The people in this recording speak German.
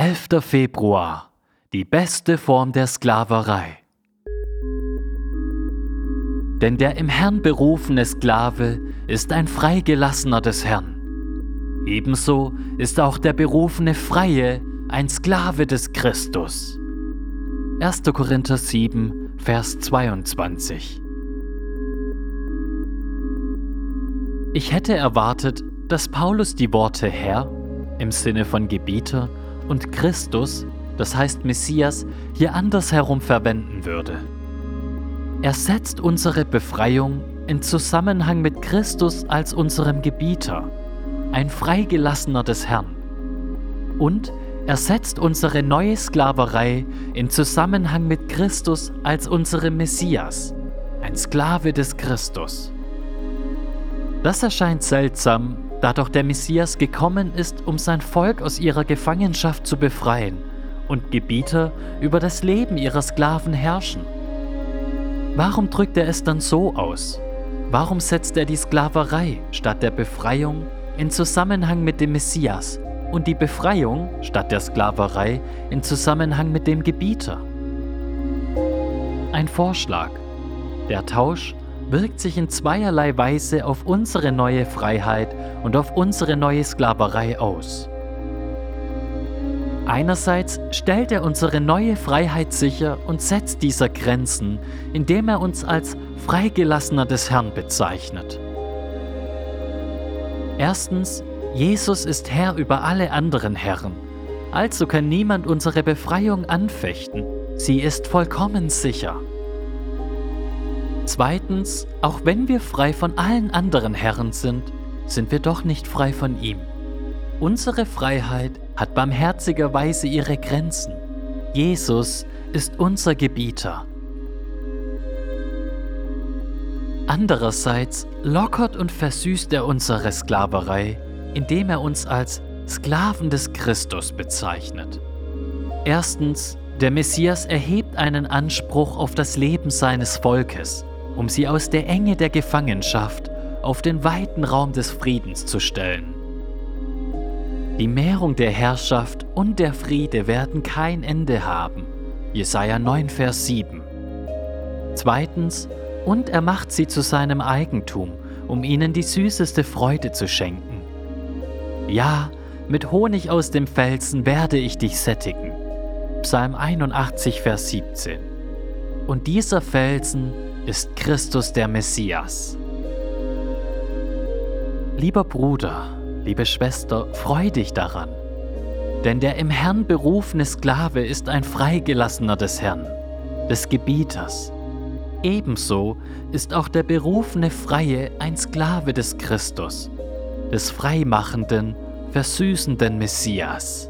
11. Februar. Die beste Form der Sklaverei. Denn der im Herrn berufene Sklave ist ein Freigelassener des Herrn. Ebenso ist auch der berufene Freie ein Sklave des Christus. 1. Korinther 7, Vers 22. Ich hätte erwartet, dass Paulus die Worte Herr im Sinne von Gebieter und Christus, das heißt Messias, hier andersherum verwenden würde. Er setzt unsere Befreiung in Zusammenhang mit Christus als unserem Gebieter, ein Freigelassener des Herrn. Und er setzt unsere neue Sklaverei in Zusammenhang mit Christus als unserem Messias, ein Sklave des Christus. Das erscheint seltsam, da doch der Messias gekommen ist, um sein Volk aus ihrer Gefangenschaft zu befreien und Gebieter über das Leben ihrer Sklaven herrschen. Warum drückt er es dann so aus? Warum setzt er die Sklaverei statt der Befreiung in Zusammenhang mit dem Messias und die Befreiung statt der Sklaverei in Zusammenhang mit dem Gebieter? Ein Vorschlag. Der Tausch wirkt sich in zweierlei Weise auf unsere neue Freiheit und auf unsere neue Sklaverei aus. Einerseits stellt er unsere neue Freiheit sicher und setzt dieser Grenzen, indem er uns als Freigelassener des Herrn bezeichnet. Erstens, Jesus ist Herr über alle anderen Herren, also kann niemand unsere Befreiung anfechten, sie ist vollkommen sicher. Zweitens, auch wenn wir frei von allen anderen Herren sind, sind wir doch nicht frei von ihm. Unsere Freiheit hat barmherzigerweise ihre Grenzen. Jesus ist unser Gebieter. Andererseits lockert und versüßt er unsere Sklaverei, indem er uns als Sklaven des Christus bezeichnet. Erstens, der Messias erhebt einen Anspruch auf das Leben seines Volkes um sie aus der Enge der Gefangenschaft auf den weiten Raum des Friedens zu stellen. Die Mehrung der Herrschaft und der Friede werden kein Ende haben. Jesaja 9, Vers 7. Zweitens, und er macht sie zu seinem Eigentum, um ihnen die süßeste Freude zu schenken. Ja, mit Honig aus dem Felsen werde ich dich sättigen. Psalm 81, Vers 17. Und dieser Felsen ist Christus der Messias. Lieber Bruder, liebe Schwester, freu dich daran, denn der im Herrn berufene Sklave ist ein Freigelassener des Herrn, des Gebieters. Ebenso ist auch der berufene Freie ein Sklave des Christus, des freimachenden, versüßenden Messias.